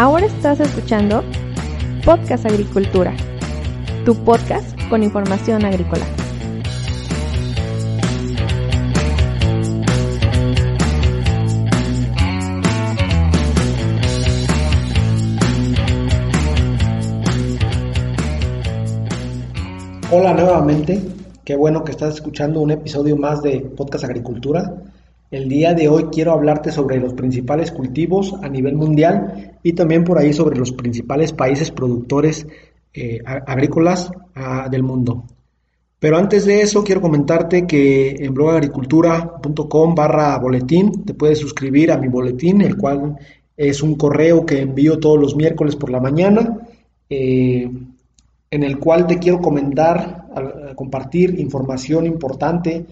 Ahora estás escuchando Podcast Agricultura, tu podcast con información agrícola. Hola nuevamente, qué bueno que estás escuchando un episodio más de Podcast Agricultura. El día de hoy quiero hablarte sobre los principales cultivos a nivel mundial y también por ahí sobre los principales países productores eh, agrícolas del mundo. Pero antes de eso quiero comentarte que en blogagricultura.com barra boletín te puedes suscribir a mi boletín, el cual es un correo que envío todos los miércoles por la mañana, eh, en el cual te quiero comentar, compartir información importante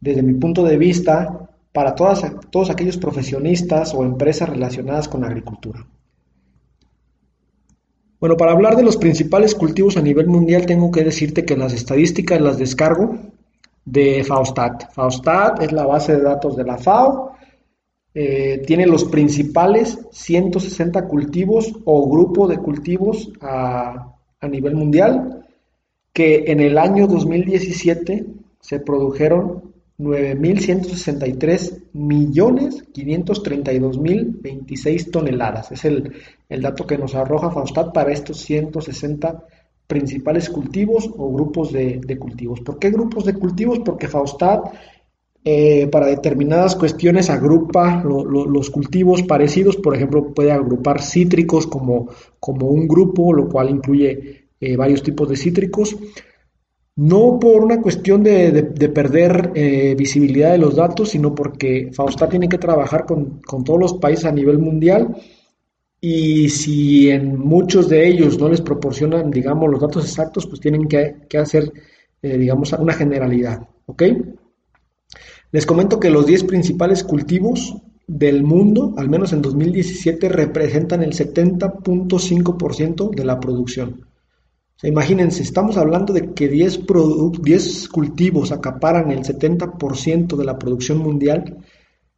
desde mi punto de vista para todas, todos aquellos profesionistas o empresas relacionadas con la agricultura. Bueno, para hablar de los principales cultivos a nivel mundial tengo que decirte que las estadísticas las descargo de FAOSTAT. FAOSTAT es la base de datos de la FAO, eh, tiene los principales 160 cultivos o grupo de cultivos a, a nivel mundial que en el año 2017 se produjeron 9.163 millones 532 mil 26 toneladas. Es el, dato que nos arroja Faustat para estos 160 principales cultivos o grupos de, cultivos. ¿Por qué grupos de cultivos? Porque Faustat eh, para determinadas cuestiones agrupa los cultivos parecidos, por ejemplo, puede agrupar cítricos como, como un grupo, lo cual incluye eh, varios tipos de cítricos no por una cuestión de, perder eh, visibilidad de los datos, sino porque Faustat tiene que trabajar con, todos los países a nivel mundial y si en muchos de ellos no les proporcionan, digamos, los datos exactos, pues tienen que, hacer, eh, digamos, una generalidad, ¿ok? Les comento que los 10 principales cultivos del mundo, al menos en 2017, representan el 70.5% de la producción imagínense, estamos hablando de que 10, 10 cultivos acaparan el 70% de la producción mundial.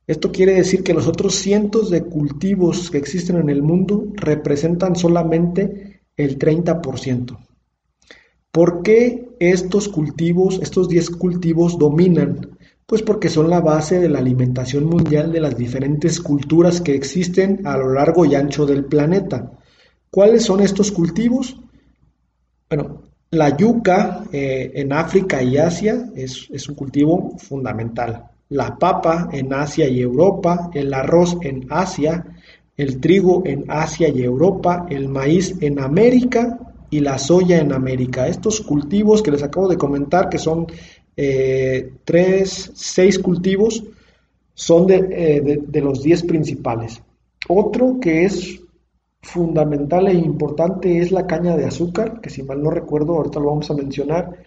Esto quiere decir que los otros cientos de cultivos que existen en el mundo representan solamente el 30%. ¿Por qué estos cultivos, estos 10 cultivos dominan? Pues porque son la base de la alimentación mundial de las diferentes culturas que existen a lo largo y ancho del planeta. ¿Cuáles son estos cultivos? Bueno, la yuca eh, en África y Asia es, un cultivo fundamental. La papa en Asia y Europa, el arroz en Asia, el trigo en Asia y Europa, el maíz en América y la soya en América. Estos cultivos que les acabo de comentar, que son eh, tres, seis cultivos, son de, eh, de los diez principales. Otro que es fundamental e importante es la caña de azúcar, que si mal no recuerdo, ahorita lo vamos a mencionar,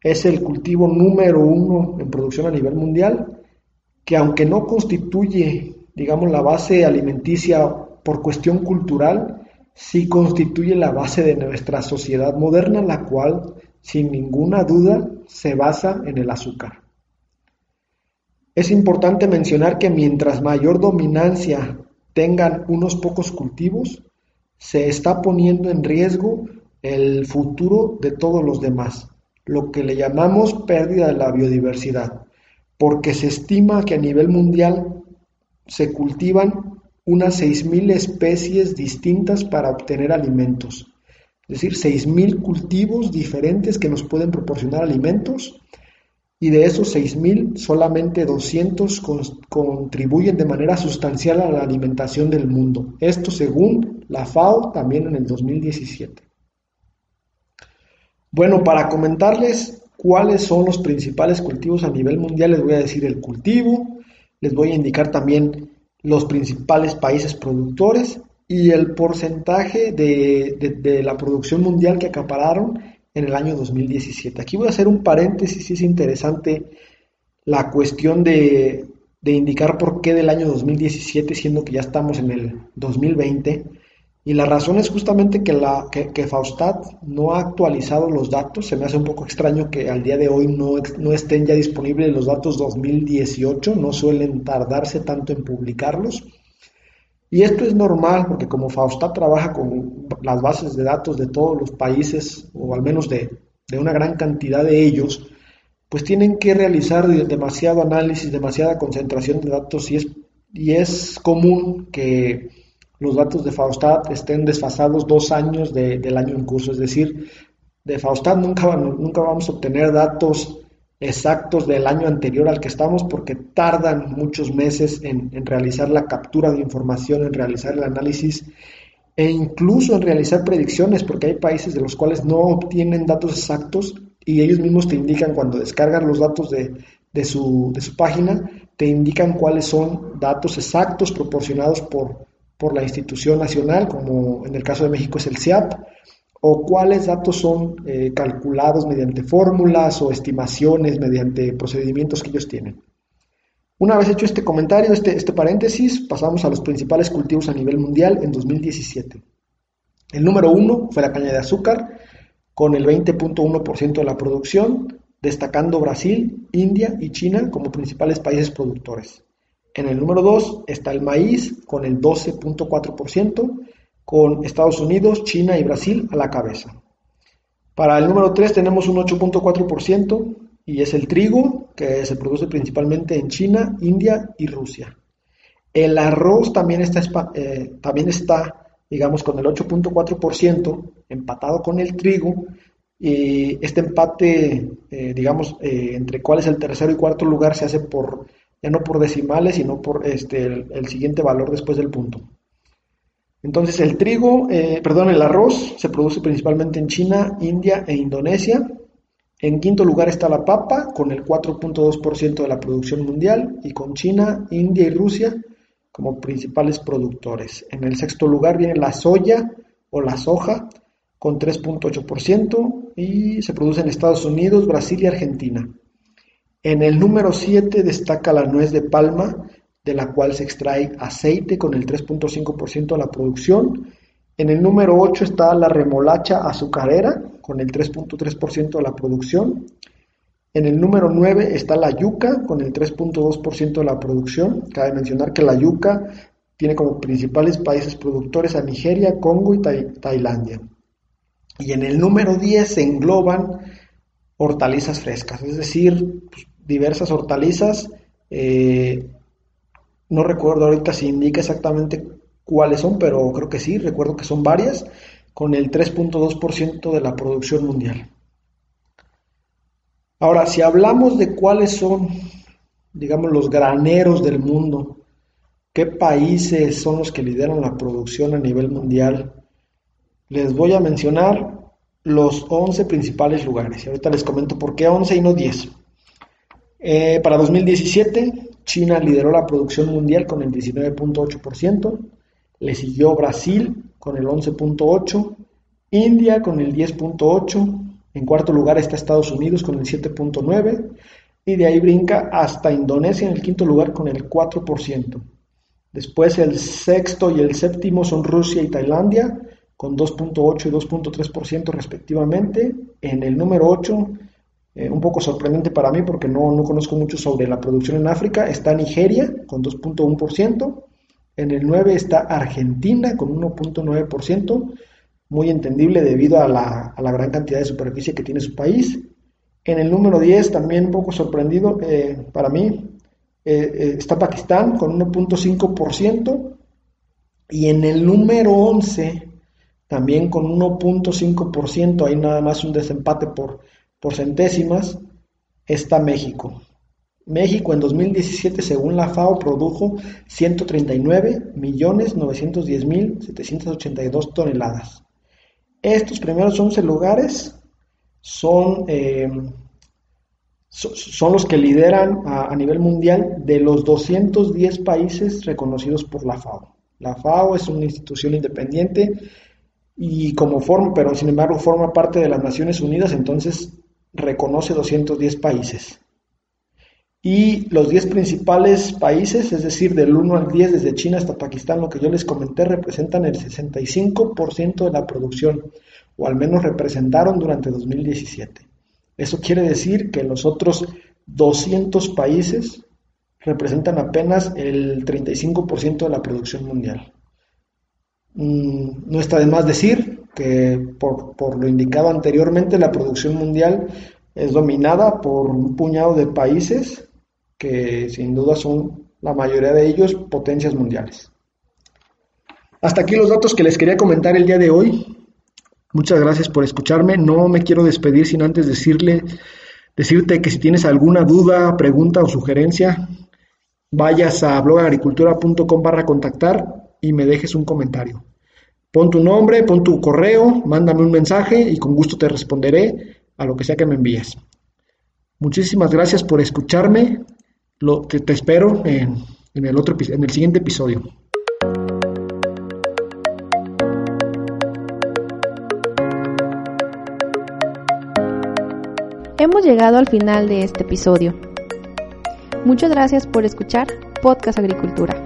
es el cultivo número uno en producción a nivel mundial, que aunque no constituye, digamos, la base alimenticia por cuestión cultural, sí constituye la base de nuestra sociedad moderna, la cual, sin ninguna duda, se basa en el azúcar. Es importante mencionar que mientras mayor dominancia tengan unos pocos cultivos, se está poniendo en riesgo el futuro de todos los demás, lo que le llamamos pérdida de la biodiversidad, porque se estima que a nivel mundial se cultivan unas 6.000 especies distintas para obtener alimentos, es decir, 6.000 cultivos diferentes que nos pueden proporcionar alimentos y de esos 6.000 solamente 200 contribuyen de manera sustancial a la alimentación del mundo. Esto según la FAO también en el 2017. Bueno, para comentarles cuáles son los principales cultivos a nivel mundial, les voy a decir el cultivo, les voy a indicar también los principales países productores y el porcentaje de, de la producción mundial que acapararon en el año 2017. Aquí voy a hacer un paréntesis, si es interesante la cuestión de, indicar por qué del año 2017, siendo que ya estamos en el 2020. Y la razón es justamente que, la, Faustat no ha actualizado los datos. Se me hace un poco extraño que al día de hoy no estén ya disponibles los datos 2018. No suelen tardarse tanto en publicarlos. Y esto es normal porque como Faustat trabaja con las bases de datos de todos los países, o al menos de, una gran cantidad de ellos, pues tienen que realizar demasiado análisis, demasiada concentración de datos y es, y es común que los datos de Faustat estén desfasados dos años del año en curso. Es decir, de Faustat nunca, nunca vamos a obtener datos exactos del año anterior al que estamos porque tardan muchos meses en, realizar la captura de información, en realizar el análisis e incluso en realizar predicciones porque hay países de los cuales no obtienen datos exactos y ellos mismos te indican cuando descargan los datos de, su, de su página, te indican cuáles son datos exactos proporcionados por, por la institución nacional, como en el caso de México es el CIAP, o cuáles datos son eh, calculados mediante fórmulas o estimaciones mediante procedimientos que ellos tienen. Una vez hecho este comentario, este, este paréntesis, pasamos a los principales cultivos a nivel mundial en 2017. El número uno fue la caña de azúcar, con el 20.1% de la producción, destacando Brasil, India y China como principales países productores. En el número 2 está el maíz con el 12.4%, con Estados Unidos, China y Brasil a la cabeza. Para el número 3 tenemos un 8.4% y es el trigo, que se produce principalmente en China, India y Rusia. El arroz también está, eh, también está digamos, con el 8.4%, empatado con el trigo. Y este empate, eh, digamos, eh, entre cuál es el tercero y cuarto lugar se hace por, ya no por decimales, sino por este, el siguiente valor después del punto. Entonces el trigo, eh, perdón, el arroz se produce principalmente en China, India e Indonesia. En quinto lugar está la papa con el 4.2% de la producción mundial y con China, India y Rusia como principales productores. En el sexto lugar viene la soya o la soja con 3.8% y se produce en Estados Unidos, Brasil y Argentina. En el número 7 destaca la nuez de palma de la cual se extrae aceite con el 3.5% de la producción. En el número 8 está la remolacha azucarera con el 3.3% de la producción. En el número 9 está la yuca con el 3.2% de la producción. Cabe mencionar que la yuca tiene como principales países productores a Nigeria, Congo y Tailandia. Y en el número 10 se engloban hortalizas frescas, es decir, pues, diversas hortalizas eh, no recuerdo ahorita si indica exactamente cuáles son, pero creo que sí, recuerdo que son varias, con el 3.2% de la producción mundial. Ahora, si hablamos de cuáles son, digamos, los graneros del mundo, qué países son los que lideran la producción a nivel mundial, les voy a mencionar los 11 principales lugares. Ahorita les comento por qué 11 y no 10. Eh, para 2017, China lideró la producción mundial con el 19.8%, le siguió Brasil con el 11.8%, India con el 10.8%, en cuarto lugar está Estados Unidos con el 7.9% y de ahí brinca hasta Indonesia en el quinto lugar con el 4%. Después el sexto y el séptimo son Rusia y Tailandia con 2.8 y 2.3% respectivamente. En el número 8 eh, un poco sorprendente para mí porque no, no, conozco mucho sobre la producción en África, está Nigeria con 2.1%, en el 9 está Argentina con 1.9%, muy entendible debido a la, a la, gran cantidad de superficie que tiene su país. En el número 10, también un poco sorprendido eh, para mí, eh, está Pakistán con 1.5%, y en el número 11, también con 1.5%, hay nada más un desempate por por centésimas está México. México en 2017, según la FAO, produjo 139.910.782 toneladas. Estos primeros 11 lugares son, eh, son los que lideran a, nivel mundial de los 210 países reconocidos por la FAO. La FAO es una institución independiente y como forma, pero sin embargo forma parte de las Naciones Unidas, entonces reconoce 210 países. Y los 10 principales países, es decir, del 1 al 10, desde China hasta Pakistán, lo que yo les comenté, representan el 65% de la producción, o al menos representaron durante 2017. Eso quiere decir que los otros 200 países representan apenas el 35% de la producción mundial. Mm, no está de más decir que por, por lo indicado anteriormente, la producción mundial es dominada por un puñado de países que sin duda son la mayoría de ellos potencias mundiales. Hasta aquí los datos que les quería comentar el día de hoy. Muchas gracias por escucharme. No me quiero despedir sin antes decirle, decirte que si tienes alguna duda, pregunta o sugerencia, vayas a blogagricultura.com barra contactar y me dejes un comentario. Pon tu nombre, pon tu correo, mándame un mensaje y con gusto te responderé a lo que sea que me envíes. Muchísimas gracias por escucharme. Te, espero en, el otro, en el siguiente episodio. Hemos llegado al final de este episodio. Muchas gracias por escuchar Podcast Agricultura.